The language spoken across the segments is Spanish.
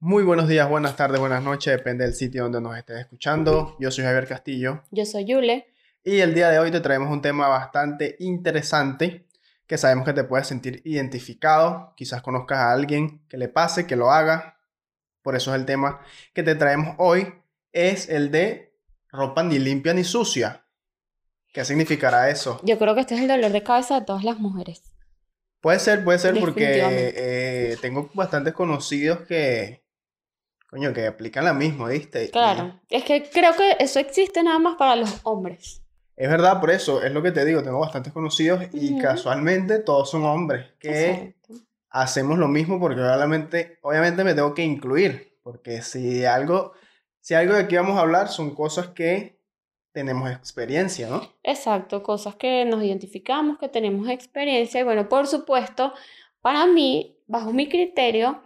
Muy buenos días, buenas tardes, buenas noches, depende del sitio donde nos estés escuchando. Yo soy Javier Castillo Yo soy Yule. y el día de hoy te traemos un tema bastante interesante que sabemos que te puedes sentir identificado, quizás conozcas a alguien que le pase, que lo haga. Por eso es el tema que te traemos hoy, es el de ropa ni limpia ni sucia. ¿Qué significará eso? Yo creo que este es el dolor de cabeza de todas las mujeres. Puede ser, puede ser porque eh, tengo bastantes conocidos que, coño, que aplican la misma, ¿viste? Y- Claro. Es que creo que eso existe nada más para los hombres. Es verdad, por eso es lo que te digo, tengo bastantes conocidos y casualmente todos son hombres que Exacto. hacemos lo mismo porque obviamente, obviamente me tengo que incluir, porque si algo, si algo de aquí vamos a hablar son cosas que tenemos experiencia, ¿no? Exacto, cosas que nos identificamos, que tenemos experiencia. Y bueno, por supuesto, para mí, bajo mi criterio,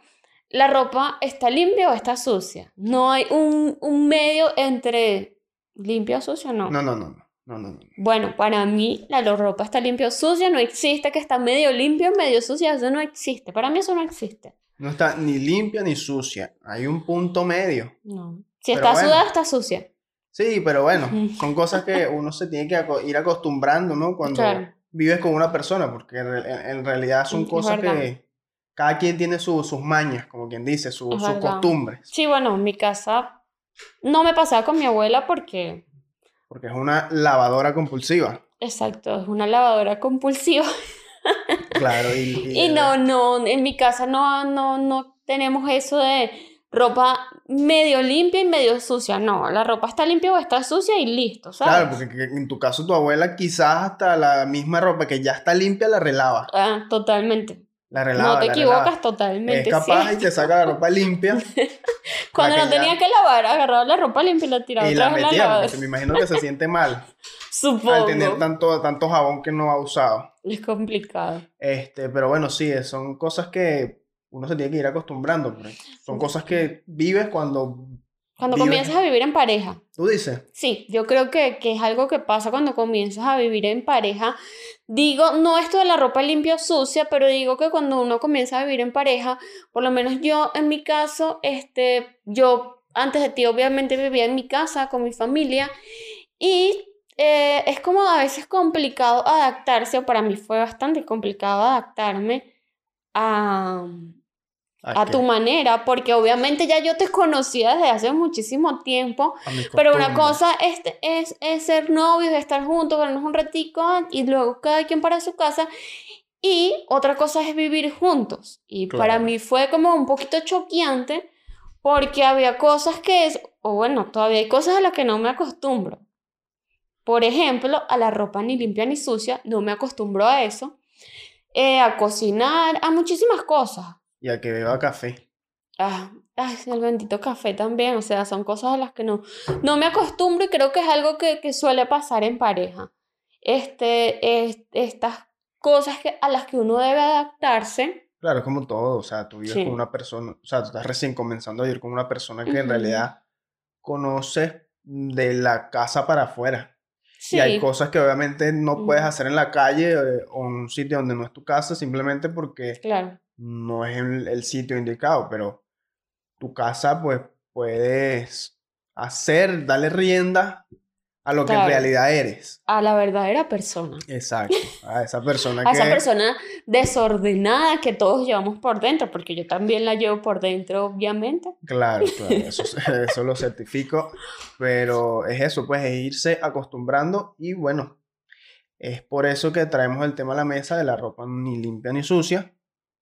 la ropa está limpia o está sucia. No hay un, un medio entre limpia o sucia, no. No, no, no, no, no, no, no. Bueno, para mí la ropa está limpia o sucia, no existe que está medio limpio, medio sucia, eso no existe. Para mí eso no existe. No está ni limpia ni sucia, hay un punto medio. No. Si Pero está bueno. sudada, está sucia. Sí, pero bueno, son cosas que uno se tiene que ir acostumbrando, ¿no? Cuando Claro. vives con una persona, porque en, en realidad son Es cosas verdad. que cada quien tiene su- sus mañas, como quien dice, su- sus costumbres, Sí, bueno, en mi casa no me pasaba con mi abuela porque, porque es una lavadora compulsiva, exacto, es una lavadora compulsiva. claro, y, Y no, no, en mi casa no, no, no tenemos eso de ropa medio limpia y medio sucia. No, la ropa está limpia o está sucia y listo, ¿sabes? Claro, porque que- en tu caso tu abuela quizás hasta la misma ropa que ya está limpia la relava, Ah, totalmente. La relava, no te la equivocas relava. totalmente. Es capaz y te saca la ropa limpia Cuando no tenía que lavar, agarraba la ropa limpia y la tiraba y otra la metía, porque me imagino que se siente mal al Supongo. tener tanto, tanto jabón que no ha usado. Es complicado. Este, pero bueno, sí, son cosas que uno se tiene que ir acostumbrando. porque Son cosas que vives cuando Cuando comienzas a vivir en pareja. Tú dices, Sí, yo creo que, que es algo que pasa cuando comienzas a vivir en pareja. Digo, no esto de la ropa limpia o sucia, pero digo que cuando uno comienza a vivir en pareja, por lo menos yo en mi caso, este, yo antes de ti obviamente vivía en mi casa con mi familia y eh, es como a veces complicado adaptarse, o para mí fue bastante complicado adaptarme a, a qué? tu manera, porque obviamente ya yo te conocía desde hace muchísimo tiempo. Pero una cosa es, es, es ser novios, estar juntos, vernos un ratico y luego cada quien para su casa. Y otra cosa es vivir juntos. Y para mí fue como un poquito choqueante porque había cosas que es, o bueno, todavía hay cosas a las que no me acostumbro. Por ejemplo, a la ropa ni limpia ni sucia, no me acostumbro a eso. Eh, a cocinar, a muchísimas cosas. Y a que beba café. Ah, ay, el bendito café también, o sea, son cosas a las que no, no me acostumbro y creo que es algo que, que suele pasar en pareja. Este, es- estas cosas que, a las que uno debe adaptarse. Claro, es como todo, o sea, tú vives Sí. con una persona, o sea, tú estás recién comenzando a vivir con una persona que en Ujú. realidad conoces de la casa para afuera. Sí, Y hay cosas que obviamente no puedes hacer en la calle eh, o en un sitio donde no es tu casa simplemente porque claro, no es el, el sitio indicado, pero tu casa pues puedes hacer, darle rienda a lo que en realidad eres. a la verdadera persona. Exacto, a esa persona A esa que... persona desordenada que todos llevamos por dentro, porque yo también la llevo por dentro, obviamente. Claro, claro, eso, eso lo certifico, pero es eso, pues es irse acostumbrando y bueno, es por eso que traemos el tema a la mesa de la ropa ni limpia ni sucia,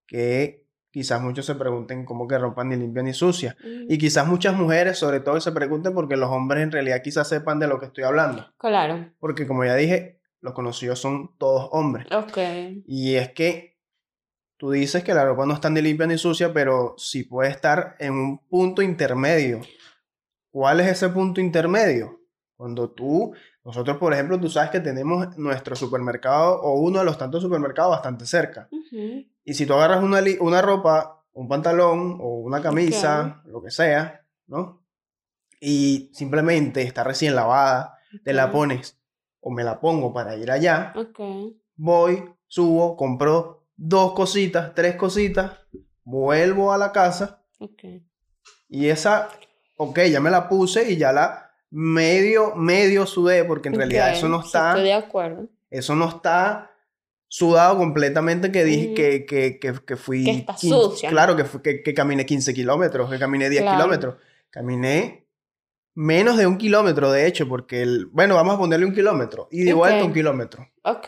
que quizás muchos se pregunten cómo que ropa ni limpia ni sucia. Y quizás muchas mujeres, sobre todo, se pregunten porque los hombres en realidad quizás sepan de lo que estoy hablando. Claro, Porque como ya dije, los conocidos son todos hombres. ok. Y es que tú dices que la ropa no está ni limpia ni sucia, pero sí puede estar en un punto intermedio. ¿Cuál es ese punto intermedio? Cuando tú, nosotros por ejemplo, tú sabes que tenemos nuestro supermercado o uno de los tantos supermercados bastante cerca. Y si tú agarras una, una ropa, un pantalón o una camisa, lo que sea, ¿no? Y simplemente está recién lavada, te la pones o me la pongo para ir allá, Ok. voy, subo, compro dos cositas, tres cositas, vuelvo a la casa. Y esa, ok, ya me la puse y ya la medio, medio sudé, porque en realidad eso no está, estoy de acuerdo. eso no está sudado completamente que dije que, que, que, que fui... Que está 15 sucia. Claro, que, fui- que, que caminé 15 kilómetros, que caminé 10 Claro. kilómetros. Caminé menos de un kilómetro, de hecho, porque, el, bueno, vamos a ponerle un kilómetro. Y de vuelta un kilómetro. Ok.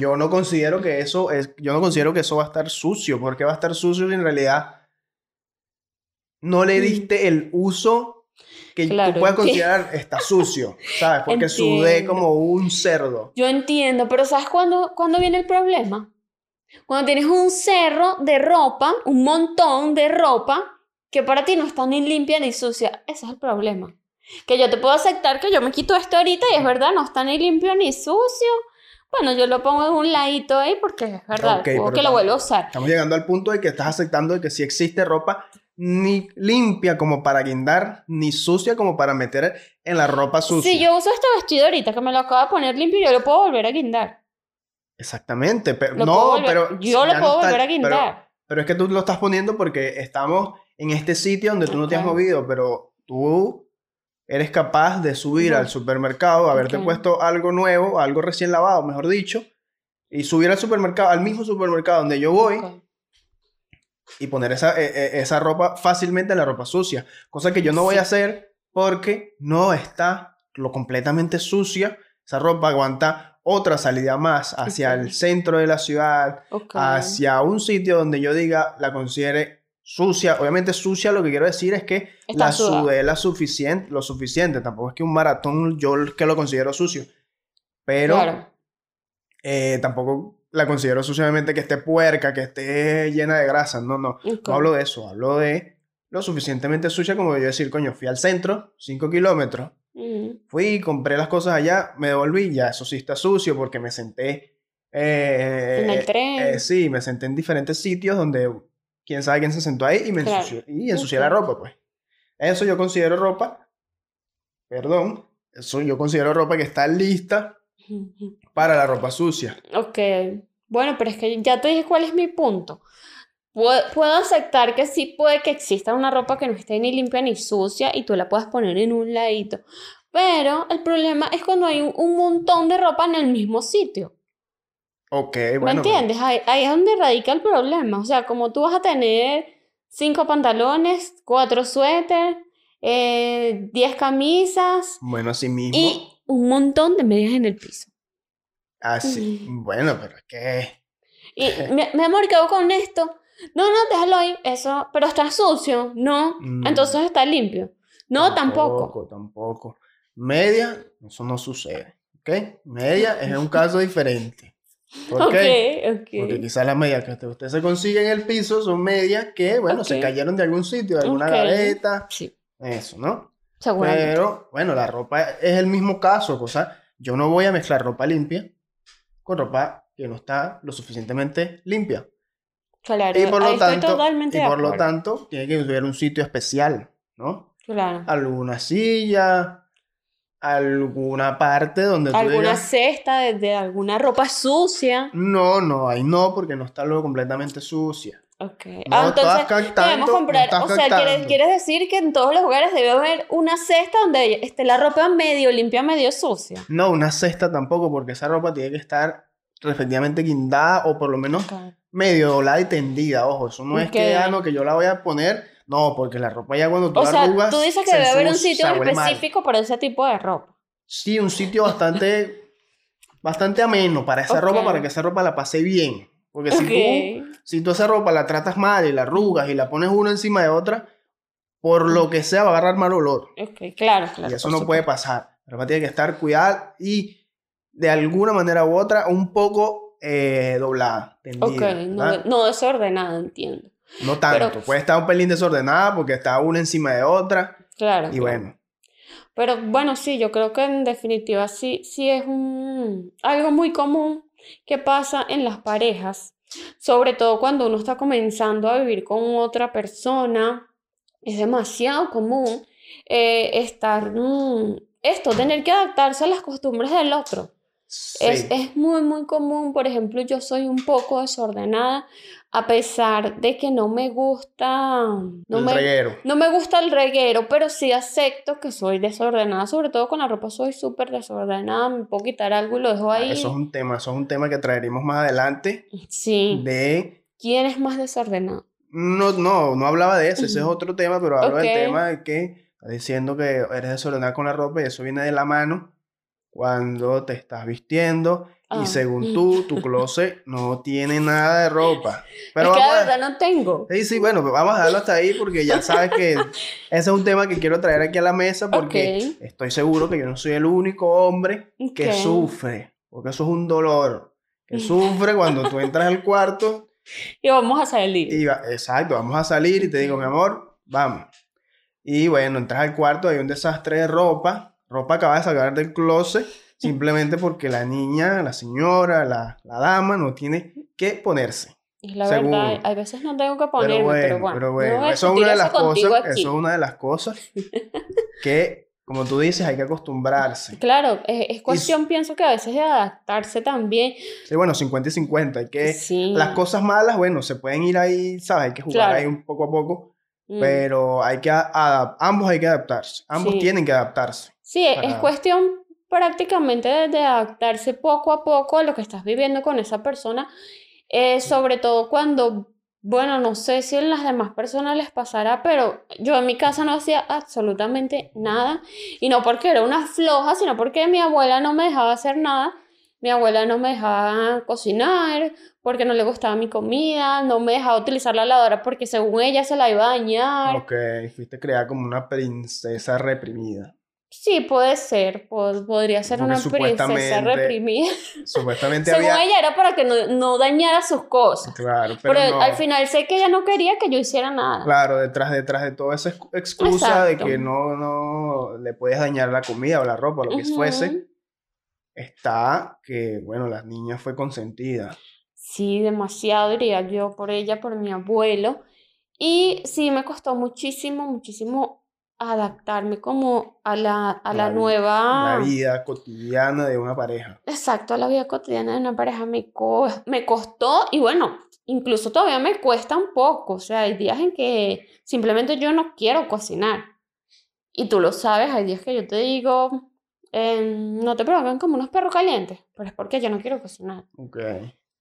Yo no considero que eso es, yo no considero que eso va a estar sucio, porque va a estar sucio si en realidad no le Mm. diste el uso que Claro, tú puedes considerar está sucio, ¿sabes? Porque sudé Entiendo. como un cerdo. Yo entiendo, pero ¿sabes cuándo, cuándo viene el problema? Cuando tienes un cerro de ropa, un montón de ropa, que para ti no está ni limpia ni sucia. Ese es el problema. Que yo te puedo aceptar que yo me quito esto ahorita y es verdad, no está ni limpio ni sucio. Bueno, yo lo pongo en un ladito ahí porque es verdad, Ok, luego pero que lo vuelvo a usar. Estamos llegando al punto de que estás aceptando de que sí existe ropa ni limpia como para guindar, ni sucia como para meter en la ropa sucia. Si yo uso este vestido ahorita que me lo acabo de poner limpio, yo lo puedo volver a guindar. Exactamente, pero Lo no, volver- pero yo lo no puedo está- volver a guindar. Pero es que tú lo estás poniendo porque estamos en este sitio donde tú no te has movido, pero tú eres capaz de subir al supermercado, haberte puesto algo nuevo, algo recién lavado, mejor dicho, y subir al supermercado, al mismo supermercado donde yo voy. Y poner esa, eh, eh, esa ropa fácilmente en la ropa sucia. Cosa que yo no voy a hacer porque no está lo completamente sucia. Esa ropa aguanta otra salida más hacia el centro de la ciudad, hacia un sitio donde yo diga la considere sucia. Obviamente sucia lo que quiero decir es que Está la sudada. sudé la suficiente, lo suficiente. Tampoco es que un maratón yo que lo considero sucio. Pero Claro. eh, tampoco la considero sucia, obviamente que esté puerca, que esté llena de grasa. No, no. No hablo de eso. Hablo de lo suficientemente sucia como yo decir, coño, fui al centro, 5 kilómetros. Mm. Fui, compré las cosas allá, me devolví, ya eso sí está sucio porque me senté. eh, En el eh, tren. eh, sí, me senté en diferentes sitios donde quién sabe quién se sentó ahí y me Claro. ensucié, y ensucié la Ok. ropa, pues. Eso yo considero ropa, perdón, eso yo considero ropa que está lista para la ropa sucia. Ok. Bueno, pero es que ya te dije cuál es mi punto. Puedo, puedo aceptar que sí puede que exista una ropa que no esté ni limpia ni sucia y tú la puedas poner en un ladito. Pero el problema es cuando hay un, un montón de ropa en el mismo sitio. Ok, ¿Me bueno. pero- entiendes? Ahí, ahí es donde radica el problema. O sea, como tú vas a tener cinco pantalones, cuatro suéteres, eh, diez camisas Bueno, así mismo. y un montón de medias en el piso. Así. Bueno, pero que. Y me, me he marcado con esto. No, no, déjalo ahí. Eso, pero está sucio. No. Mm. Entonces está limpio. No, tampoco. Tampoco, tampoco. Media, eso no sucede. ¿Ok? Media es un caso diferente. ¿Por qué? ok. Porque quizás las medias que usted- se consigue en el piso son medias que, bueno, se cayeron de algún sitio, de alguna gaveta, Sí, eso, ¿no? Seguramente. Pero, bueno, la ropa es el mismo caso, cosa, yo no voy a mezclar ropa limpia con ropa que no está lo suficientemente limpia. Claro, Y por lo estoy tanto, totalmente y por lo tanto, tiene que haber un sitio especial, ¿no? Claro. Alguna silla, alguna parte donde tú Alguna digas, cesta de, de alguna ropa sucia. no, no, ahí no, porque no está luego completamente sucia. Ok. No ah, entonces debemos comprar. o sea, ¿quieres, decir que en todos los lugares debe haber una cesta donde esté la ropa medio limpia, medio sucia. No, una cesta tampoco, porque esa ropa tiene que estar respectivamente guindada o por lo menos medio doblada y tendida. Ojo, eso no es que, ah, no, que yo la voy a poner. No, porque la ropa ya cuando tú O la sea, arrugas, tú dices que debe haber un sitio mal. específico para ese tipo de ropa. Sí, un sitio bastante, bastante ameno para esa ropa, para que esa ropa la pase bien. Porque si tú. Si tú esa ropa la tratas mal y la arrugas y la pones una encima de otra, por lo que sea va a agarrar mal olor. Ok, claro, claro. y eso no puede pasar. La ropa tiene que estar cuidada y de alguna manera u otra un poco eh, doblada, tendida. Ok, no, desordenado, entiendo. No tanto. pero- Puede estar un pelín desordenada porque está una encima de otra. Claro. Y claro. bueno, Pero bueno, sí, yo creo que en definitiva sí, sí es un, algo muy común que pasa en las parejas, sobre todo cuando uno está comenzando a vivir con otra persona, es demasiado común eh, estar, mm, esto, tener que adaptarse a las costumbres del otro. Es, Sí. es muy, muy común. Por ejemplo, yo soy un poco desordenada, a pesar de que no me gusta, no el me, reguero. no me gusta el reguero, pero sí acepto que soy desordenada. Sobre todo con la ropa soy súper desordenada. Me puedo quitar algo y lo dejo ahí. Ah, Eso es un tema, eso es un tema que traeremos más adelante Sí. de ¿Quién es más desordenado? No, no, no hablaba de eso, ese es otro tema, pero hablo del tema de que diciendo que eres desordenada con la ropa y eso viene de la mano cuando te estás vistiendo Ah. y según tú, tu closet no tiene nada de ropa. Pero es que vamos la a... verdad no tengo. Sí, sí, bueno, vamos a dejarlo hasta ahí porque ya sabes que ese es un tema que quiero traer aquí a la mesa porque estoy seguro que yo no soy el único hombre que sufre, porque eso es un dolor, que sufre cuando tú entras al cuarto Y vamos a salir. y va- exacto, vamos a salir y te digo, mi amor, vamos. Y bueno, entras al cuarto, hay un desastre de ropa, ropa acaba de sacar del closet, simplemente porque la niña, la señora, la, la dama no tiene que ponerse. Y la según verdad, hay veces no tengo que Pero ponerme, bueno, pero bueno. pero no bueno, voy a eso es una de las cosas, aquí. eso es una de las cosas que, como tú dices, hay que acostumbrarse. Claro, es, es cuestión, pienso que a veces de adaptarse también. Sí, bueno, 50 y 50, hay que... sí. Las cosas malas, bueno, se pueden ir ahí, ¿sabes? Hay que jugar Claro. ahí un poco a poco. Mm. Pero hay que ambos hay que adaptarse, ambos Sí. tienen que adaptarse. Sí, es para- cuestión prácticamente de, de adaptarse poco a poco a lo que estás viviendo con esa persona, eh, sobre todo cuando, bueno, no sé si en las demás personas les pasará, pero yo en mi casa no hacía absolutamente nada, y no porque era una floja, sino porque mi abuela no me dejaba hacer nada, mi abuela no me dejaba cocinar, porque no le gustaba mi comida, no me dejaba utilizar la lavadora porque según ella se la iba a dañar. Ok, fuiste creada como una princesa reprimida. Sí, puede ser, pod- podría ser Porque una princesa reprimida. Supuestamente Según había... ella era para que no, no dañara sus cosas. Claro, pero, Pero no. al final sé que ella no quería que yo hiciera nada. Claro, detrás, detrás de toda esa excu- excusa de que no, no le puedes dañar la comida o la ropa o lo que fuese, está que, bueno, la niña fue consentida. Sí, demasiado diría yo por ella, por mi abuelo. Y sí, me costó muchísimo, muchísimo adaptarme como a la, a la nueva... La vida cotidiana de una pareja. Exacto, a la vida cotidiana de una pareja me, co- me costó y bueno, incluso todavía me cuesta un poco. O sea, hay días en que simplemente yo no quiero cocinar. Y tú lo sabes, hay días que yo te digo, em, no te provocan como unos perros calientes, pero es porque yo no quiero cocinar. Ok.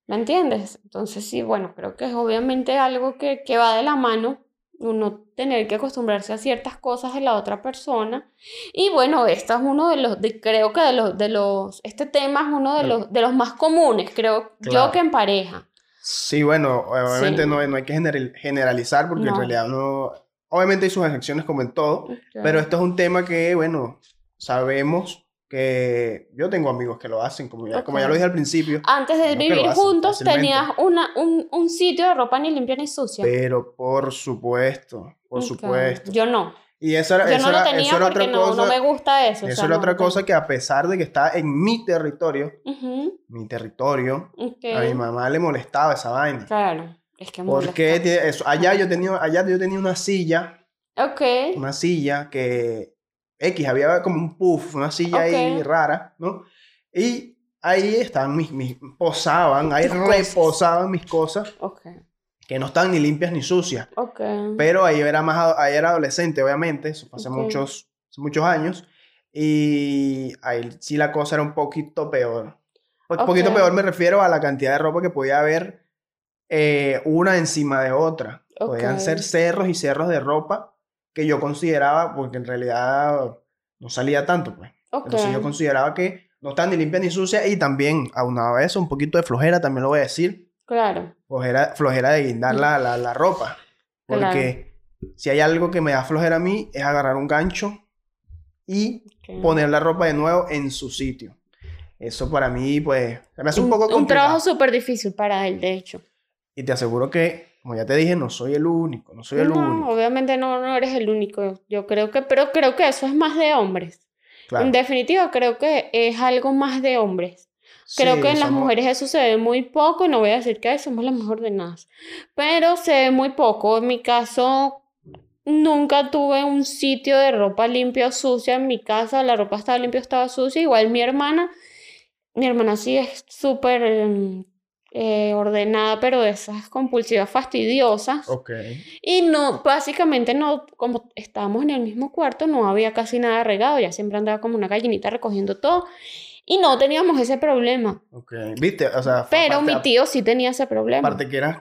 ¿Me entiendes? Entonces sí, bueno, creo que es obviamente algo que, que va de la mano, uno tener que acostumbrarse a ciertas cosas de la otra persona. Y bueno, este es uno de los, de, creo que de los, de los, este tema es uno de los, de los más comunes, creo Claro. yo que en pareja. Sí, bueno, obviamente Sí. no, no hay que general- generalizar porque en No. realidad no... Obviamente hay sus excepciones como en todo, pero esto es un tema que, bueno, sabemos que yo tengo amigos que lo hacen, como ya, como ya lo dije al principio, Antes de vivir juntos tenías una, un, un sitio de ropa ni limpia ni sucia. pero por supuesto, por supuesto. Yo no. Y eso era, Yo eso no lo tenía eso era porque otra no, cosa, no me gusta eso. o eso sea, era no, otra cosa que a pesar de que está en mi territorio, mi territorio, a mi mamá le molestaba esa vaina. Claro, es que Porque eso, allá yo tenía, allá yo tenía una silla, Ok. una silla que X, había como un puff, una silla ahí Ok. rara, ¿no? Y ahí estaban mis, mis posaban, ahí reposaban mis cosas Ok, que no estaban ni limpias ni sucias. ok. Pero ahí era más, ahí era adolescente, obviamente, eso fue hace muchos, hace muchos años. Y ahí sí la cosa era un poquito peor. Un poquito peor me refiero a la cantidad de ropa que podía haber eh, una encima de otra. Podían ser cerros y cerros de ropa que yo consideraba, porque en realidad no salía tanto, pues. Ok. Entonces yo consideraba que no estaban ni limpias ni sucias y también, aunado a eso, un poquito de flojera, también lo voy a decir, Claro. flojera, flojera de guindar la, la, la ropa. Porque si hay algo que me da flojera a mí es agarrar un gancho y ok. poner la ropa de nuevo en su sitio. Eso para mí, pues, me hace un, Un- poco un complicado. trabajo súper difícil para él, de hecho. Y te aseguro que, como ya te dije, no soy el único, no soy el No, único. obviamente no, no eres el único. Yo creo que, pero creo que eso es más de hombres. Claro. En definitiva, creo que es algo más de hombres. Creo Sí, que en las mujeres eso se ve muy poco, y no voy a decir que somos las mejor ordenadas, pero se ve muy poco. En mi caso, nunca tuve un sitio de ropa limpia o sucia en mi casa, la ropa estaba limpia o estaba sucia. Igual mi hermana, mi hermana sí es súper mm, eh, ordenada, pero de esas compulsivas fastidiosas. Ok. Y no, básicamente no, como estábamos en el mismo cuarto, no había casi nada regado, ya siempre andaba como una gallinita recogiendo todo. Y no teníamos ese problema. Ok. ¿Viste? O sea, Pero mi tío sí tenía ese problema. Aparte que eras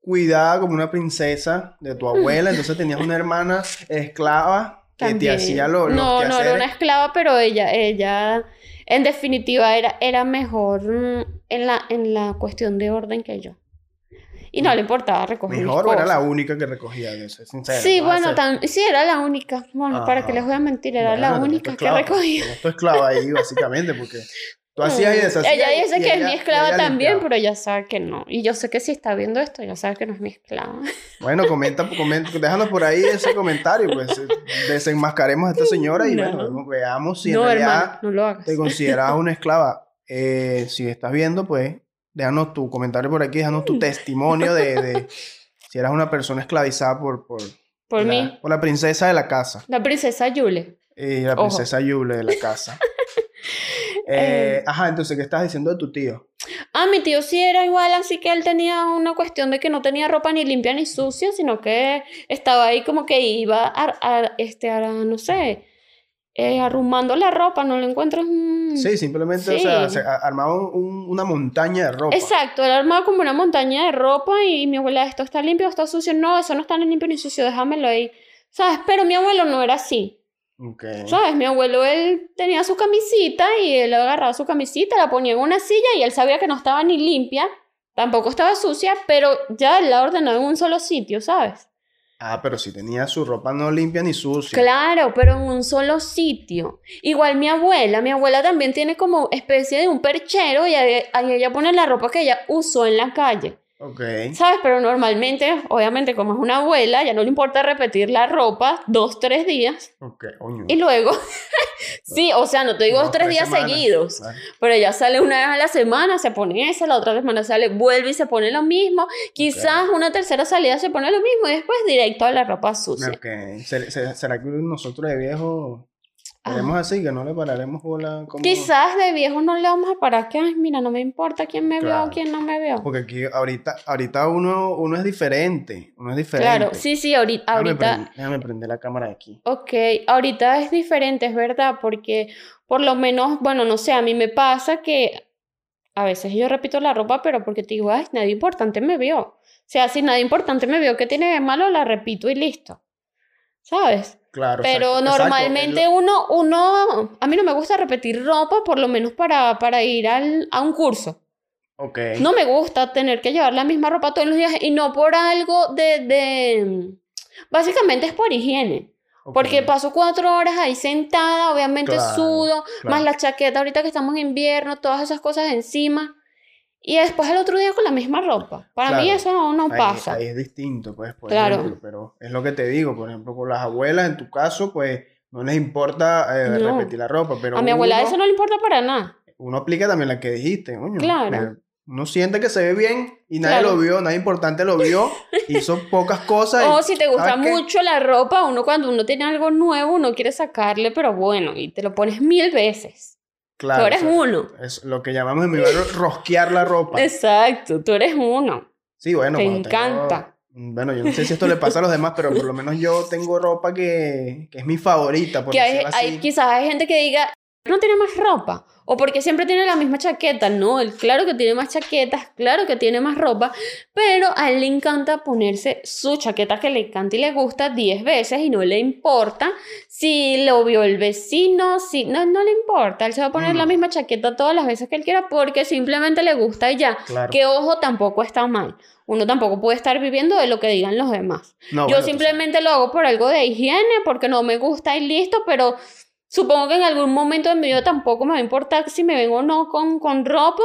cuidada como una princesa de tu abuela, entonces tenías una hermana esclava que te También. hacía lo- los no, no era una esclava, pero ella, ella, en definitiva, era, era mejor mm, en la, en la cuestión de orden que yo. Y no le importaba recoger mis Mejor o era la única que recogía, de ser sincero. Sí, bueno, sí, era la única. Bueno, para que les voy a mentir, era la única que recogía. Tú esclava ahí, básicamente, porque tú hacías y deshacías. Ella dice y que es ella- mi esclava ella también, limpiaba. pero ella sabe que no. Y yo sé que si está viendo esto, ya sabe que no es mi esclava. Bueno, comenta, comenta, déjanos por ahí ese comentario, pues eh, desenmascaremos a esta señora y No. bueno, veamos si en no, realidad hermano, no lo hagas. te consideras una esclava. Eh, si estás viendo, pues déjanos tu comentario por aquí, déjanos tu testimonio de, de si eras una persona esclavizada por, por, Por la, mí, por la princesa de la casa. la princesa Yule. Y la Ojo. princesa Yule de la casa. Eh, ajá, entonces, ¿qué estás diciendo de tu tío? Ah, mi tío sí era igual, así que él tenía una cuestión de que no tenía ropa ni limpia ni sucia, sino que estaba ahí como que iba a, a- este, a, no sé, eh, arrumando la ropa, no lo encuentras. mm. Sí, simplemente, o sea, se armaba un- un- una montaña de ropa. Exacto, él armaba como una montaña de ropa y mi abuela, esto está limpio, está sucio, no, eso no está ni limpio ni sucio, déjamelo ahí. ¿Sabes? Pero mi abuelo no era así. ¿Sabes? Mi abuelo, él tenía su camisita y él agarraba su camisita, la ponía en una silla y él sabía que no estaba ni limpia, tampoco estaba sucia, pero ya él la ordenó en un solo sitio, ¿sabes? Ah, pero si tenía su ropa no limpia ni sucia. Claro, pero en un solo sitio. Igual mi abuela, mi abuela también tiene como especie de un perchero y ahí, ahí ella pone la ropa que ella usó en la calle. Ok. ¿Sabes? Pero normalmente, obviamente, como es una abuela, ya no le importa repetir la ropa dos, tres días. Ok, coño. Y luego, sí, o sea, no te digo Dos, dos, tres tres días semanas. seguidos. Pero ella sale una vez a la semana, se pone esa, la otra semana sale, vuelve y se pone lo mismo. Quizás una tercera salida se pone lo mismo y después directo a la ropa sucia. Ok. ¿Ser- ser- ¿Será que nosotros de viejos Ah. seremos así? Que no le pararemos bola como... Quizás de viejos no le vamos a parar que, ay, mira, no me importa quién me vio Claro. o quién no me vio. Porque aquí ahorita, ahorita uno, uno es diferente. Uno es diferente. Claro, sí, sí, ahorita, Déjame, ahorita, prend- déjame prender la cámara de aquí. ok, ahorita es diferente, es verdad, porque por lo menos, bueno, no sé, a mí me pasa que a veces yo repito la ropa, pero porque te digo, ay, nadie importante me vio. O sea, si nadie importante me vio, ¿qué tiene de malo? La repito y listo. ¿Sabes? Claro. Pero exacto, normalmente uno, uno, a mí no me gusta repetir ropa, por lo menos para, para ir al, a un curso. Ok. No me gusta tener que llevar la misma ropa todos los días y no por algo de, de... Básicamente es por higiene. Porque paso cuatro horas ahí sentada, obviamente Claro, sudo, más la chaqueta ahorita que estamos en invierno, todas esas cosas encima. Y después el otro día con la misma ropa. Para mí Claro. eso no, no Ahí- pasa. Ahí es distinto, pues, por Claro. ejemplo, pero es lo que te digo, por ejemplo, con las abuelas, en tu caso, pues, no les importa eh, No. repetir la ropa, pero a mi abuela uno, eso no le importa para nada. uno aplica también la que dijiste, coño. Claro. eh, Uno siente que se ve bien y nadie Claro. lo vio, nadie importante lo vio, hizo pocas cosas. O si te gusta mucho la ropa, uno cuando uno tiene algo nuevo, uno quiere sacarle, pero bueno, y te lo pones mil veces. Claro, tú eres o sea, uno. Es lo que llamamos en mi barrio rosquear la ropa. Exacto, tú eres uno. Sí, bueno, Te tengo- encanta. Bueno, yo no sé si esto le pasa a los demás, pero por lo menos yo tengo ropa que, que es mi favorita, por Que hay, decirlo así. hay- quizás hay gente que diga, no tiene más ropa. O porque siempre tiene la misma chaqueta. No, él claro que tiene más chaquetas, claro que tiene más ropa, pero a él le encanta ponerse su chaqueta que le encanta y le gusta 10 veces y no le importa si lo vio el vecino, si no, no le importa. Él se va a poner la misma chaqueta todas las veces que él quiera porque simplemente le gusta y ya. Claro. Que ojo, tampoco está mal. Uno tampoco puede estar viviendo de lo que digan los demás. No, Yo bueno, simplemente lo hago por algo de higiene, porque no me gusta y listo, pero supongo que en algún momento de mi vida tampoco me va a importar si me vengo o no con, con ropa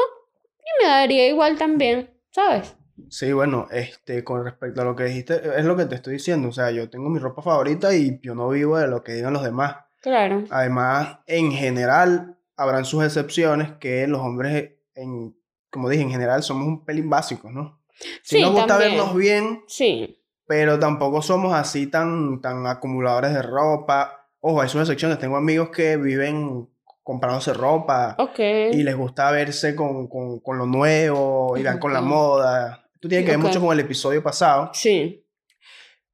y me daría igual también, ¿sabes? Sí, bueno, este, con respecto a lo que dijiste, es lo que te estoy diciendo. O sea, yo tengo mi ropa favorita y yo no vivo de lo que digan los demás. Claro. Además, en general, habrán sus excepciones que los hombres, en, como dije, en general somos un pelín básicos, ¿no? Sí, nos gusta también. vernos bien, Sí, pero tampoco somos así tan, tan acumuladores de ropa. Ojo, hay sus excepciones. Tengo amigos que viven comprándose ropa Ok. y les gusta verse con, con, con lo nuevo y van con la moda. Esto tiene que ver Ok. mucho con el episodio pasado. Sí.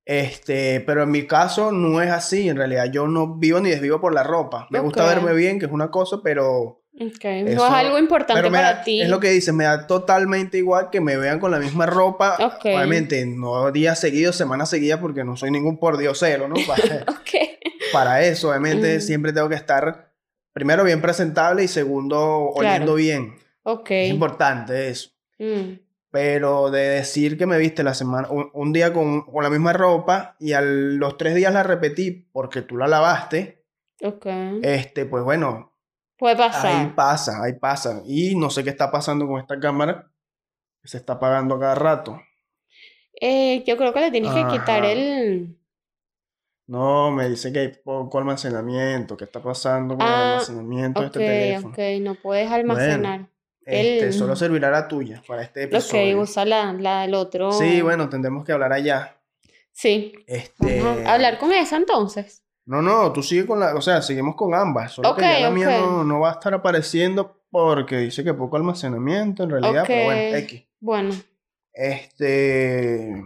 Este, pero en mi caso no es así. En realidad yo no vivo ni desvivo por la ropa. Me gusta Ok. verme bien, que es una cosa, pero Ok. No Eso- es algo importante Pero me para da- ti. es lo que dices, me da totalmente igual que me vean con la misma ropa. Ok. Obviamente, no días seguidos, semanas seguidas, porque no soy ningún pordiosero, ¿no? Para, Ok. Para eso, obviamente, Mm. siempre tengo que estar, primero, bien presentable y segundo, oliendo Claro. bien. Ok. Es importante eso. Mm. Pero de decir que me viste la semana, un, un día con, con la misma ropa y a los tres días la repetí porque tú la lavaste, Ok. este, pues bueno, Puede Ahí pasar. pasa, ahí pasa. Y no sé qué está pasando con esta cámara. Se está apagando cada rato. Eh, yo creo que le tienes que quitar el. No, me dice que hay poco almacenamiento. ¿Qué está pasando con el Ah, almacenamiento de Ok, este teléfono? ok. No puedes almacenar. Este, el- solo servirá la tuya para este Ok, episodio. usa la, la del otro. Sí, bueno, tendremos que hablar allá. Sí. Este, hablar con esa entonces. No, no, tú sigue con la, o sea, seguimos con ambas. Solo que Ok, ya la mía ok. no, no va a estar apareciendo porque dice que poco almacenamiento en realidad, pero bueno, Ok. X. Bueno, Este,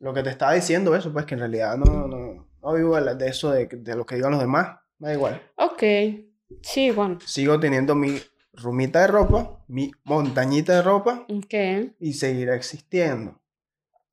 lo que te estaba diciendo, eso, pues que en realidad no, no, no vivo de, eso de, de lo que digan los demás, da igual. ok. Sí, bueno. Sigo teniendo mi rumita de ropa, mi montañita de ropa Ok. y seguirá existiendo.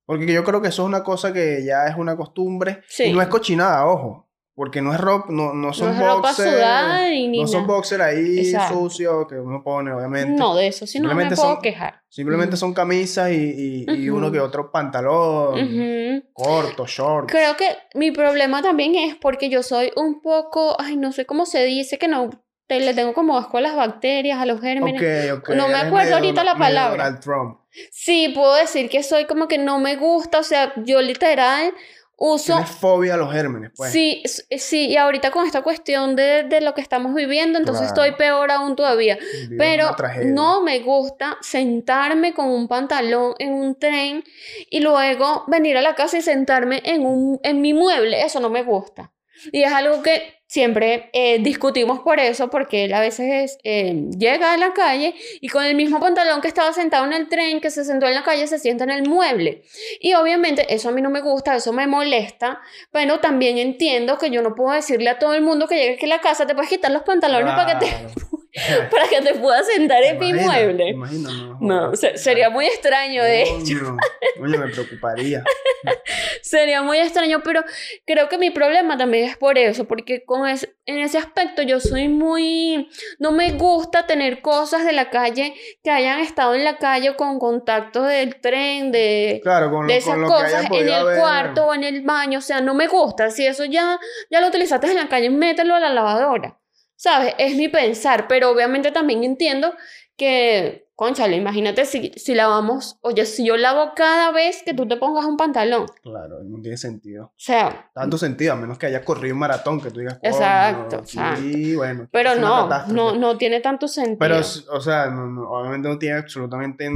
Porque yo creo que eso es una cosa que ya es una costumbre Sí. y no es cochinada, ojo, porque no es ropa, no, no son es ropa boxers, sudada y ni no son boxers ahí Exacto. sucios que uno pone, obviamente. No, de eso sí no me Simplemente puedo son- quejar. Simplemente son camisas y, y, y uno que otro pantalón. Corto, short. Creo que mi problema también es porque yo soy un poco, ay, no sé cómo se dice, que no te, le tengo como asco a las bacterias, a los gérmenes. Ok, ok. No me acuerdo medio ahorita la palabra. Donald Trump. Sí, puedo decir que soy como que no me gusta, o sea, yo literal uso... Tienes fobia a los gérmenes, pues. Sí, s- sí, y ahorita con esta cuestión de, de lo que estamos viviendo, entonces Claro. estoy peor aún todavía. Pero no me gusta sentarme con un pantalón en un tren y luego venir a la casa y sentarme en, un, en mi mueble. Eso no me gusta. Y es algo que siempre eh, discutimos por eso, porque él a veces eh, llega a la calle y con el mismo pantalón que estaba sentado en el tren, que se sentó en la calle, se sienta en el mueble. Y obviamente eso a mí no me gusta, eso me molesta, pero también entiendo que yo no puedo decirle a todo el mundo que llegue aquí a la casa, te puedes quitar los pantalones para que te. para que te puedas sentar en mi mueble. Imagina, no. No, jodas. se- sería muy extraño, de hecho. Coño, me preocuparía. Sería muy extraño, pero creo que mi problema también es por eso, porque con es- en ese aspecto yo soy muy... No me gusta tener cosas de la calle que hayan estado en la calle con contacto del tren, de, Claro, con, de lo- esas con lo que cosas en el cuarto o en el baño, o sea, no me gusta. Si eso ya, ya lo utilizaste en la calle, mételo a la lavadora. ¿Sabes? Es mi pensar, pero obviamente también entiendo que, conchale, imagínate si, si lavamos, oye, si yo lavo cada vez que tú te pongas un pantalón. Claro, no tiene sentido. O sea, Tanto sentido, a menos que hayas corrido un maratón que tú digas, Exacto, Sí, bueno. pero no, no, no tiene tanto sentido. Pero, o sea, no- no, obviamente no tiene absolutamente.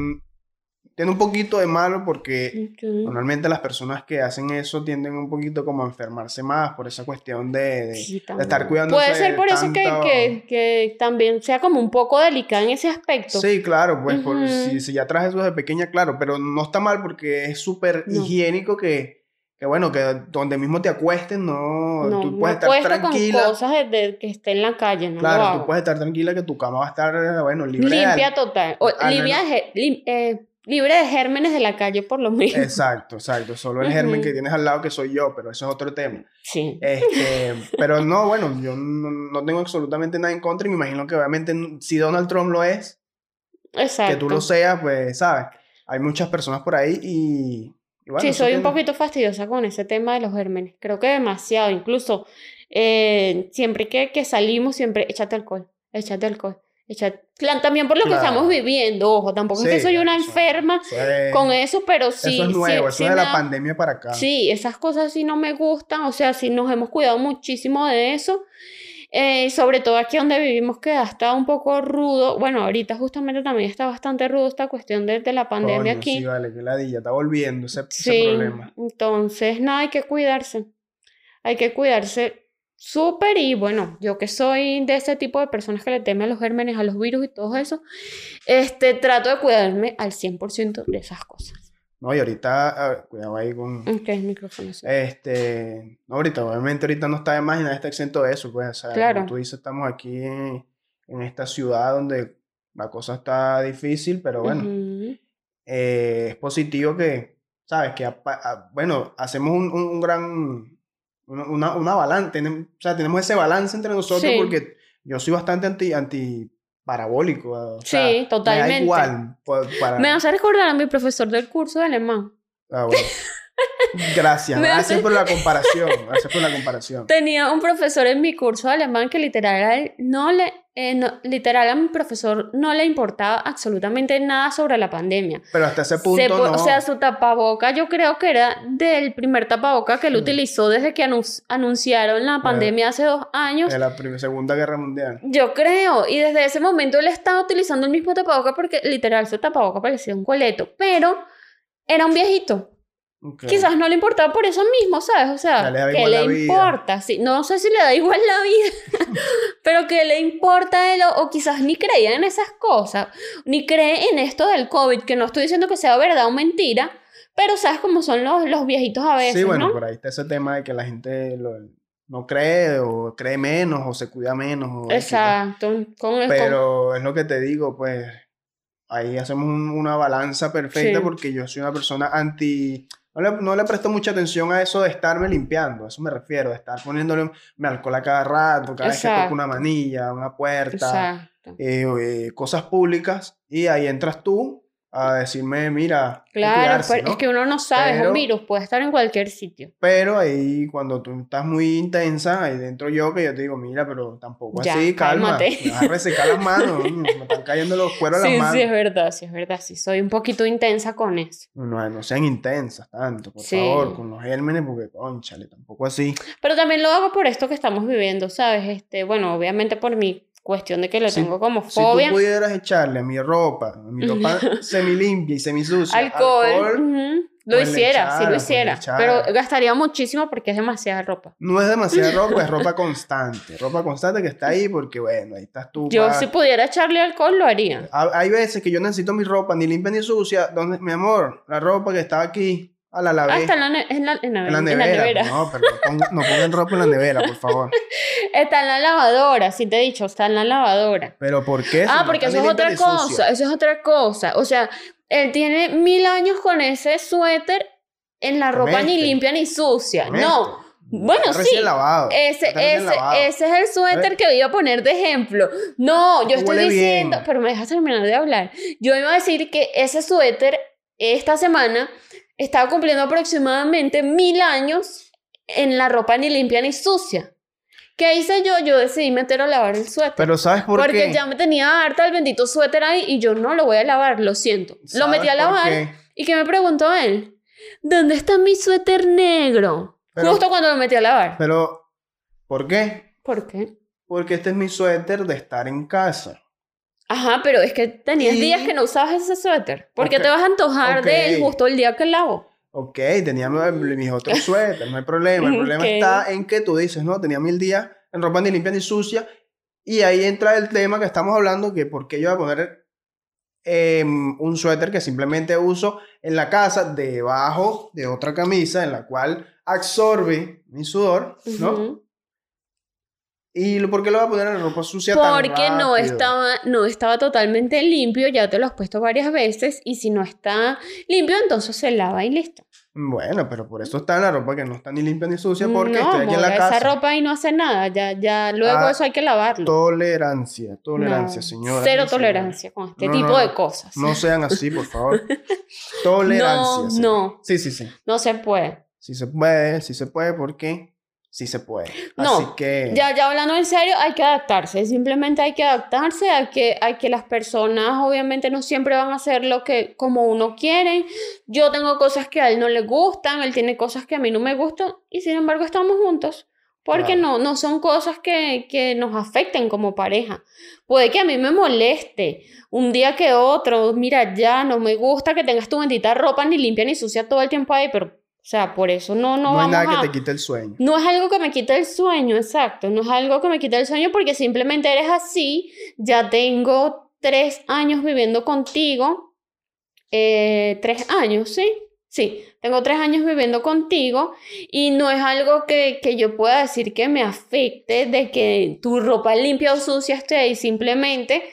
Tiene un poquito de malo porque normalmente las personas que hacen eso tienden un poquito como a enfermarse más por esa cuestión de, de- Sí, de estar cuidándose. Puede ser por eso que, tanto- que, que también sea como un poco delicada en ese aspecto. Sí, claro, pues por- si, si ya traes eso desde pequeña, claro, pero no está mal porque es súper No. higiénico que, que, bueno, que donde mismo te acuestes, no, No, tú puedes estar con tranquila. cosas de, de que esté en la calle, no Claro, tú puedes estar tranquila que tu cama va a estar, bueno, libre de Limpia total. O, al limpia de lim- eh, libre de gérmenes de la calle, por lo menos. Exacto, exacto. Solo el germen que tienes al lado que soy yo, pero eso es otro tema. Sí. Este, pero no, bueno, yo no, no tengo absolutamente nada en contra y me imagino que obviamente si Donald Trump lo es, Exacto. que tú lo seas, pues, ¿sabes? Hay muchas personas por ahí y, y bueno, sí, soy un poquito fastidiosa con ese tema de los gérmenes. Creo que demasiado. Incluso eh, siempre que, que salimos, siempre échate alcohol, échate alcohol. También por lo que estamos viviendo, ojo, tampoco es que Sí, soy una enferma eso es- con eso, pero sí. Eso es sí- nuevo, eso sí de la pandemia para acá. Sí, esas cosas sí no me gustan, o sea, sí nos hemos cuidado muchísimo de eso. Eh, sobre todo aquí donde vivimos que ha estado un poco rudo. Bueno, ahorita justamente también está bastante rudo esta cuestión de, de la pandemia Coño, aquí. Sí, vale, que ladilla, está volviendo ese, ese Sí, problema. entonces nada, hay que cuidarse. Hay que cuidarse súper y bueno, yo que soy de ese tipo de personas que le temen a los gérmenes, a los virus y todo eso, este, trato de cuidarme al 100% de esas cosas. No, y ahorita, cuidado ahí con... Ok, el micrófono. Este, no, ahorita, obviamente ahorita no está de más y nadie está exento de eso, pues, o sea, Claro. como tú dices, estamos aquí en, en esta ciudad donde la cosa está difícil, pero bueno, eh, es positivo que, ¿sabes? Que, a- bueno, hacemos un, un- un gran, una, una, una balan- tenemos, o sea, tenemos ese balance entre nosotros Sí. porque yo soy bastante anti, anti parabólico, o sea, Sí, Me da totalmente. igual, pa- para, Me hace recordar a mi profesor del curso de alemán. ah, bueno. Gracias, gracias hace- por la comparación, gracias por la comparación. Tenía un profesor en mi curso de alemán que literal no le, eh, no- literal a mi profesor no le importaba absolutamente nada sobre la pandemia. Pero hasta ese Se punto po- no. O sea, su tapaboca yo creo que era del primer tapaboca que él utilizó desde que anun- anunciaron la pandemia hace dos años. de la Segunda Guerra Mundial. Yo creo, y desde ese momento él estaba utilizando el mismo tapaboca porque literal su tapaboca parecía un coleto, pero era un viejito. Quizás no le importaba por eso mismo, ¿sabes? O sea, Ya le daba ¿qué igual le la vida. importa? Sí, no sé si le da igual la vida, pero ¿qué le importa él? O, o quizás ni creía en esas cosas, ni cree en esto del COVID, que no estoy diciendo que sea verdad o mentira, pero sabes cómo son los, los viejitos a veces, Sí, bueno, ¿no? por ahí está ese tema de que la gente lo- no cree o cree menos o se cuida menos. o pues. Exacto. Con, con- Pero es lo que te digo, pues ahí hacemos un- una balanza perfecta Sí. porque yo soy una persona anti... No le, no le presto mucha atención a eso de estarme limpiando, a eso me refiero, de estar poniéndole mi alcohol a cada rato, cada vez que Exacto. toco una manilla, una puerta, Exacto. eh, eh, cosas públicas, y ahí entras tú a decirme, mira, Claro, cuidarse, pero ¿no? es que uno no sabe, es Pero- un virus, puede estar en cualquier sitio. Pero ahí cuando tú estás muy intensa, ahí dentro yo que yo te digo, mira, pero tampoco Ya, así, calma. cálmate. Me vas a resecar las manos, me están cayendo los cueros Sí, las manos. sí, es verdad, sí, es verdad, sí, soy un poquito intensa con eso. No, no sean intensas tanto, por Sí. favor, con los gérmenes, porque conchale, tampoco así. Pero también lo hago por esto que estamos viviendo, ¿sabes? Este, bueno, obviamente por mi cuestión de que le Si- tengo como Si tú fobia. pudieras echarle a mi ropa, a mi ropa semilimpia y semisucia, alcohol, ujú, lo pues hiciera, sí lo pues hiciera. Pero gastaría muchísimo porque es demasiada ropa. no es demasiada ropa, es ropa constante. Ropa constante que está ahí porque, bueno, ahí estás tú. Yo pa- si pudiera echarle alcohol lo haría. Ha- Hay veces que yo necesito mi ropa ni limpia ni sucia. donde Mi amor, la ropa que estaba aquí, a la lavé. Ah, está en la, ne- en la- en la- en la en la nevera. nevera. No, pero no pongan, no pongan ropa en la nevera, por favor. Está en la lavadora, sí te he dicho, está en la lavadora. Pero ¿por qué? Ah, porque eso es otra cosa, eso es otra cosa. O sea, él tiene mil años con ese suéter en la ropa ni limpia ni sucia. No, bueno, sí. lavado. Ese, ese, lavado. ese es el suéter que iba a poner de ejemplo. No, yo Esto estoy diciendo, bien. pero me dejas terminar de hablar. Yo iba a decir que ese suéter esta semana estaba cumpliendo aproximadamente mil años en la ropa ni limpia ni sucia. ¿Qué hice yo? Yo decidí meter a lavar el suéter. Pero ¿sabes por porque qué? ya me tenía harta el bendito suéter ahí y yo no lo voy a lavar, lo siento. Lo ¿Sabes metí a lavar y que me preguntó él, ¿dónde está mi suéter negro? Pero- Justo cuando lo metí a lavar. Pero, ¿por qué? ¿Por qué? Porque este es mi suéter de estar en casa. Ajá, pero es que tenías Y- días que no usabas ese suéter. ¿Por qué te vas a antojar de él justo el día que lavo? Ok, tenía mi- mis otros suéteres, no hay problema. El problema está en que tú dices, no, tenía mil días en ropa ni limpia ni sucia. Y ahí entra el tema que estamos hablando, que por qué yo voy a poner em, un suéter que simplemente uso en la casa debajo de otra camisa en la cual absorbe mi sudor, ¿no? ¿Y por qué lo voy a poner en ropa sucia tan Porque no estaba, no estaba totalmente limpio, ya te lo has puesto varias veces, y si no está limpio, entonces se lava y listo. Bueno, pero por eso está en la ropa que no está ni limpia ni sucia, porque no, estoy aquí en la casa. esa ropa ahí no hace nada, ya, ya luego Ah, eso hay que lavarlo. Tolerancia, tolerancia, No, señora. Cero tolerancia con este No, tipo no, de cosas. No sean así, por favor. Tolerancia. No, señora. no. Sí, sí, sí. No se puede. Sí se puede, sí se puede, porque sí se puede. No, Así que. Ya, ya hablando en serio, hay que adaptarse, simplemente hay que adaptarse, hay que, hay que las personas obviamente no siempre van a hacer lo que como uno quiere. Yo tengo cosas que a él no le gustan, él tiene cosas que a mí no me gustan y sin embargo estamos juntos. Porque Claro. no, no son cosas que, que nos afecten como pareja. Puede que a mí me moleste un día que otro, mira, ya no me gusta que tengas tu bendita ropa ni limpia ni sucia todo el tiempo ahí, pero sea, por eso no, no, No, vamos nada a- que te quite el sueño. No es algo que me quita el sueño, exacto. No es algo que me quita el sueño porque simplemente eres así. Ya tengo tres años viviendo contigo. Eh, tres años, ¿sí? Sí, tengo tres años viviendo contigo y no es algo que, que yo pueda decir que me afecte de que tu ropa limpia o sucia esté ahí. Simplemente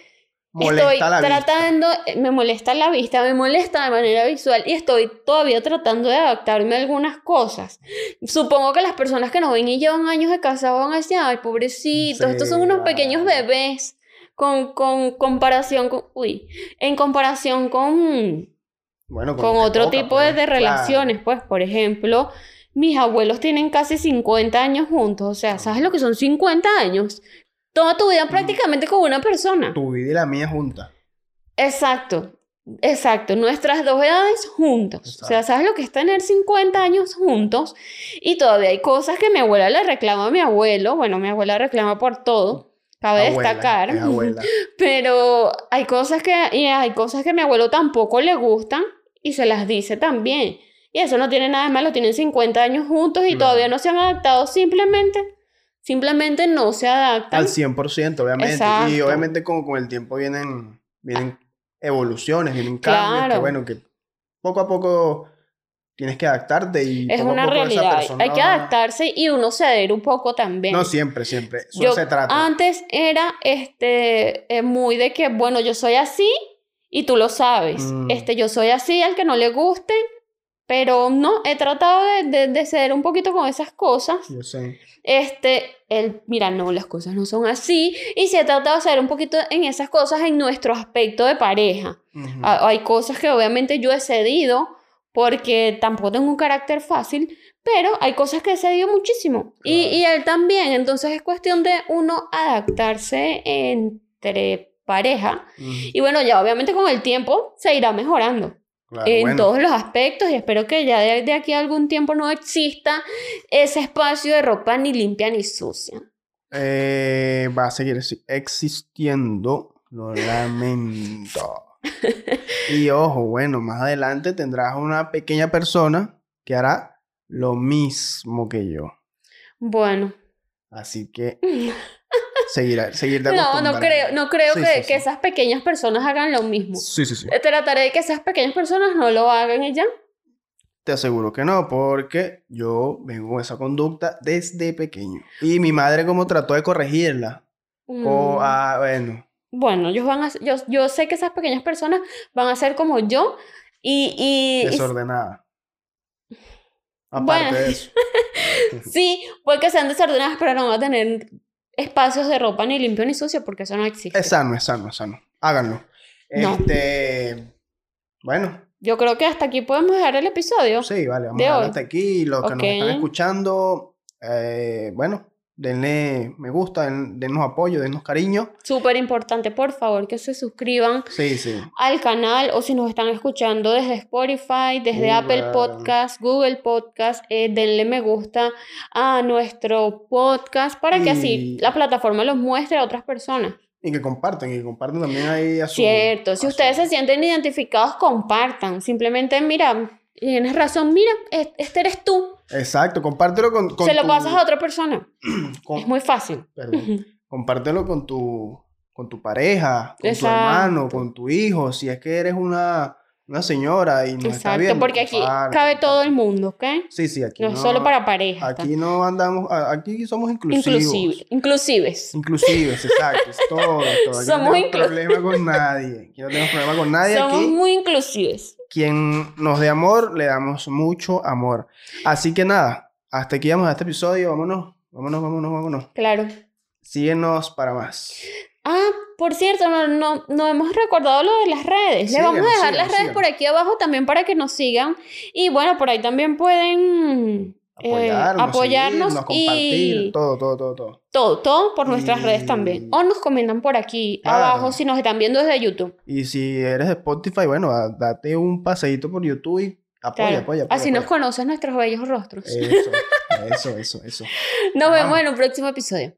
Molesta estoy la tratando, me molesta la vista, me molesta de manera visual y estoy todavía tratando de adaptarme a algunas cosas. Supongo que las personas que nos ven y llevan años de casado van a decir, ay, pobrecitos, Sí, estos son unos pequeños bebés con, con comparación con, uy, en comparación con, Bueno, con otro toca, tipo de, pues, de claro. relaciones, pues, por ejemplo, mis abuelos tienen casi 50 años juntos, o sea, ¿sabes lo que son 50 años? Toda tu vida prácticamente con una persona. Tu vida y la mía juntas. Exacto, exacto. Nuestras dos edades juntos. O sea, Exacto. ¿sabes lo que es tener 50 años juntos? Y todavía hay cosas que mi abuela le reclama a mi abuelo. Bueno, mi abuela reclama por todo. Cabe Abuela, destacar. Pero hay cosas que, y hay cosas que a mi abuelo tampoco le gustan y se las dice también. Y eso no tiene nada de malo, tienen 50 años juntos y todavía no se han adaptado, simplemente, simplemente no se adaptan. Al 100%, obviamente. Y obviamente con, con el tiempo vienen, vienen evoluciones, vienen cambios, que bueno, que poco a poco tienes que adaptarte y Es poco a una esa realidad, persona hay que adaptarse y uno ceder un poco también. No siempre, siempre. Eso Yo se trata. antes era este eh, muy de que, bueno, yo soy así y tú lo sabes. Mm. Este, yo soy así al que no le guste, pero no, he tratado de, de, de ceder un poquito con esas cosas. Yo sé. Este, el, mira, no, las cosas no son así. Y sí he tratado de ceder un poquito en esas cosas en nuestro aspecto de pareja. Ha- Hay cosas que obviamente yo he cedido porque tampoco tengo un carácter fácil, pero hay cosas que he cedido muchísimo. Y, Claro. y él también. Entonces es cuestión de uno adaptarse entre pareja. Y bueno, ya obviamente con el tiempo se irá mejorando Claro, en bueno. todos los aspectos y espero que ya de, de aquí a algún tiempo no exista ese espacio de ropa ni limpia ni sucia. Eh, va a seguir exi- existiendo. Lo lamento. Y ojo, bueno, más adelante tendrás una pequeña persona que hará lo mismo que yo. Bueno, Así que seguirá, seguir de no, no creo, no creo Sí, que, sí, que sí. esas pequeñas personas hagan lo mismo. Sí, sí, sí. Trataré de que esas pequeñas personas no lo hagan y ya. Te aseguro que no, porque yo vengo con esa conducta desde pequeño. Y mi madre como trató de corregirla. O, Mm. ah, bueno, Bueno, ellos van a, yo, yo sé que esas pequeñas personas van a ser como yo y, y, y desordenada. Aparte Bueno. de eso. sí, puede que sean desordenadas, pero no van a tener espacios de ropa ni limpio ni sucio porque eso no existe. Es sano, es sano, es sano. Háganlo. No. Este. Bueno, Yo creo que hasta aquí podemos dejar el episodio. sí, vale, vamos De a dejar hasta aquí. Los que nos están escuchando, eh, bueno, denle me gusta, den- dennos apoyo, dennos cariño. Súper importante, por favor, que se suscriban Sí, sí. al canal o si nos están escuchando desde Spotify, desde Apple. Podcast, Google Podcast, eh, denle me gusta a nuestro podcast para que así la plataforma los muestre a otras personas. Y que compartan, y que compartan también ahí a su. Cierto, si ustedes su- se sienten identificados, compartan. Simplemente, mira, tienes razón, mira, es- este eres tú. Exacto, compártelo con. con se lo tu- pasas a otra persona. con- Es muy fácil. perdón. compártelo con tu, con tu pareja, con tu hermano, con tu hijo, si es que eres una, una señora y no está Exacto, viendo. porque aquí comparte, cabe todo el mundo, ¿ok? Sí, sí, aquí No, no, es solo para parejas. Aquí no andamos, aquí somos inclusivos. Inclusive, inclusives. Inclusives, exacto, es todo, todo. Aquí Somos no tenemos problema con nadie. Aquí no tenemos problema con nadie. Somos Aquí, muy inclusives. Quien nos dé amor, le damos mucho amor. Así que nada, hasta aquí vamos a este episodio. Vámonos, vámonos, vámonos, vámonos. Claro. Síguenos para más. Ah, por cierto, no, no, no hemos recordado lo de las redes. Le vamos a dejar las redes por aquí abajo también para que nos sigan. Y bueno, por ahí también pueden eh, Apoyarnos, seguirnos, compartir, y todo, todo, todo, todo. todo, todo por nuestras Y- redes también. O nos comentan por aquí Claro. abajo si nos están viendo desde YouTube. Y si eres de Spotify, bueno, da- date un paseíto por YouTube y apoya, Claro. apoya, apoya. Así nos conoces nuestros bellos rostros. Eso, eso, eso, eso. Nos vemos en un próximo episodio.